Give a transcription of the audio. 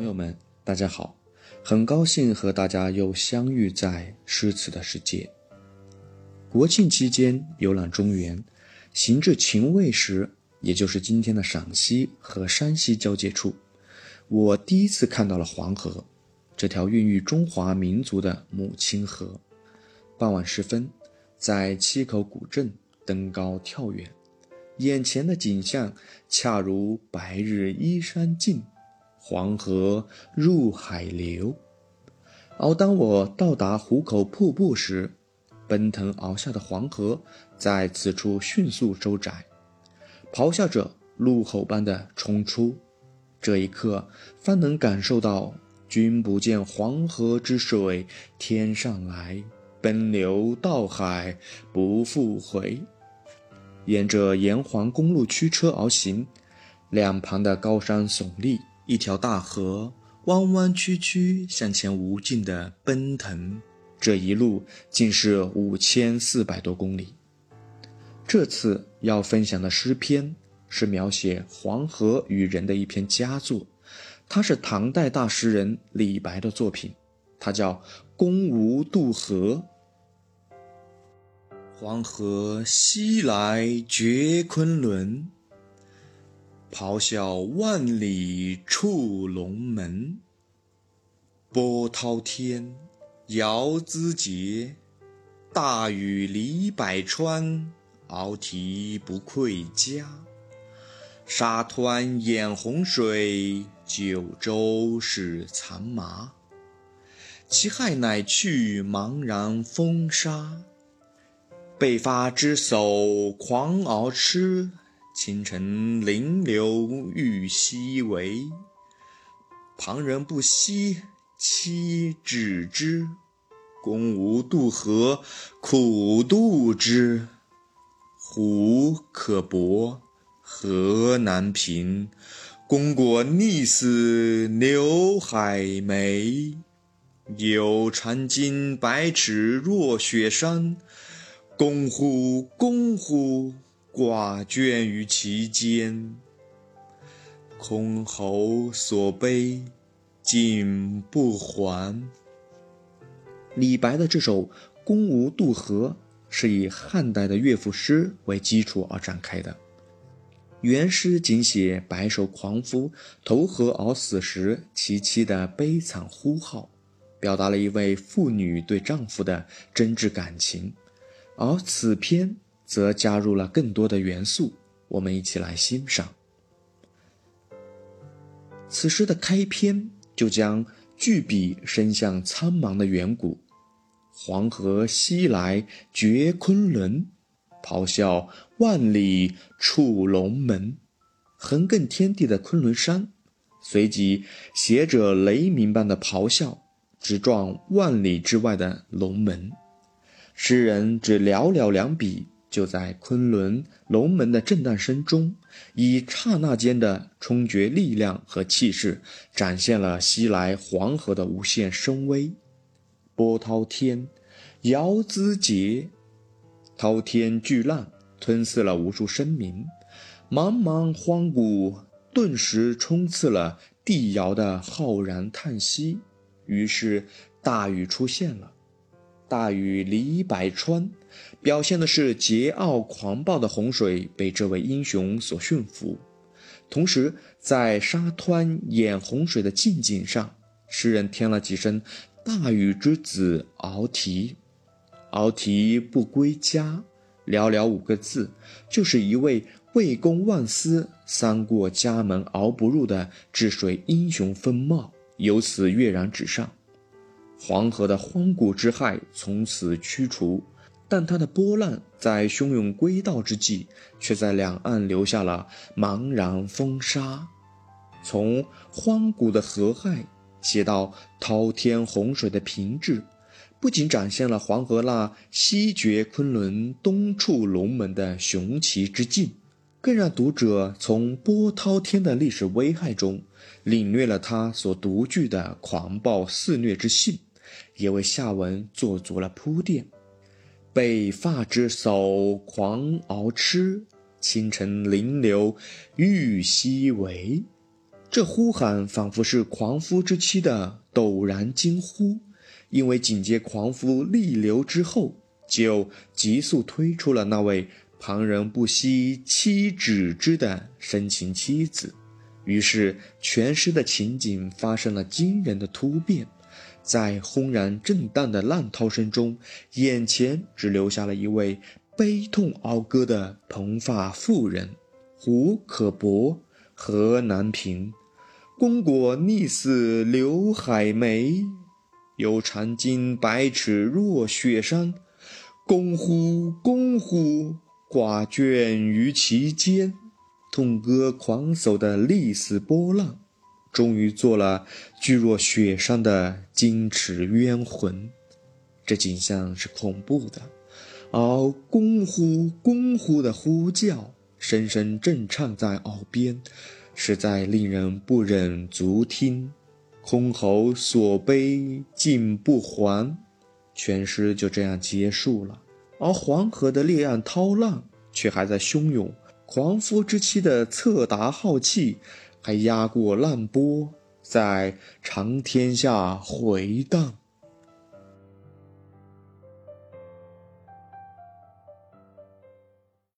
朋友们，大家好，很高兴和大家又相遇在诗词的世界。国庆期间游览中原，行至秦渭时，也就是今天的陕西和山西交界处，我第一次看到了黄河，这条孕育中华民族的母亲河。傍晚时分，在七口古镇登高眺远。眼前的景象恰如“白日依山尽，黄河入海流”。而当我到达壶口瀑布时，奔腾而下的黄河在此处迅速收窄，咆哮着怒吼般的冲出。这一刻，方能感受到“君不见黄河之水天上来，奔流到海不复回。”沿着沿环公路驱车而行，两旁的高山耸立，一条大河弯弯曲曲向前无尽的奔腾。这一路竟是五千四百多公里。这次要分享的诗篇是描写黄河与人的一篇佳作，它是唐代大诗人李白的作品，它叫《公无渡河》。黄河西来绝昆仑，咆哮万里出龙门。波涛天，遥资节，大禹离百川，鳌蹄不愧家。沙湍掩洪水，九州是残麻。其害乃去茫然风沙。被发之叟狂而痴，清晨临流欲西为。旁人不惜，妻止之。公无渡河，苦渡之。湖可泊，河难平。公果溺死刘海梅。有长鲸百尺若雪山。公乎公乎，挂卷于其间。箜篌所悲，竟不还。李白的这首《宫无渡河》是以汉代的乐府诗为基础而展开的。原诗仅写白首狂夫投河而死时其妻的悲惨呼号，表达了一位妇女对丈夫的真挚感情。而此篇则加入了更多的元素，我们一起来欣赏。此诗的开篇就将巨笔伸向苍茫的远古，黄河西来绝昆仑，咆哮万里触龙门。横亘天地的昆仑山，随即携着雷鸣般的咆哮，直撞万里之外的龙门。诗人只寥寥两笔，就在昆仑龙门的震荡声中，以刹那间的冲决力量和气势，展现了西来黄河的无限声威。波涛天，遥资节，滔天巨浪吞噬了无数生民，茫茫荒谷顿时充斥了地摇的浩然叹息。于是大禹出现了。大禹李百川，表现的是桀骜狂暴的洪水被这位英雄所驯服。同时，在沙湍掩洪水的近景上，诗人添了几声大禹之子敖提。敖提不归家，寥寥五个字，就是一位为公忘私、三过家门而不入的治水英雄风貌，由此跃然纸上。黄河的荒古之害从此驱除，但它的波浪在汹涌归道之际，却在两岸留下了茫然风沙。从荒古的河害写到滔天洪水的平治，不仅展现了黄河那西绝昆仑、东触龙门的雄奇之境，更让读者从波涛天的历史危害中，领略了他所独具的狂暴肆虐之性。也为下文做足了铺垫。被发之叟狂而痴，清晨临流欲西为。这呼喊仿佛是狂夫之妻的陡然惊呼，因为紧接狂夫逆流之后，就急速推出了那位旁人不惜妻指之的深情妻子。于是，全诗的情景发生了惊人的突变，在轰然震荡的浪涛声中，眼前只留下了一位悲痛讴歌的蓬发妇人。胡可伯，何难平？公果逆似刘海眉，有长襟百尺若雪山。公乎公乎，寡倦于其间。痛歌狂叟的历史波浪，终于做了巨若雪山的矜持冤魂。这景象是恐怖的，而公乎公乎的呼叫，声声震颤在耳边。实在令人不忍足听，空喉所悲竟不还，全诗就这样结束了。而黄河的烈岸涛浪却还在汹涌，狂夫之妻的策达浩气还压过浪波，在长天下回荡。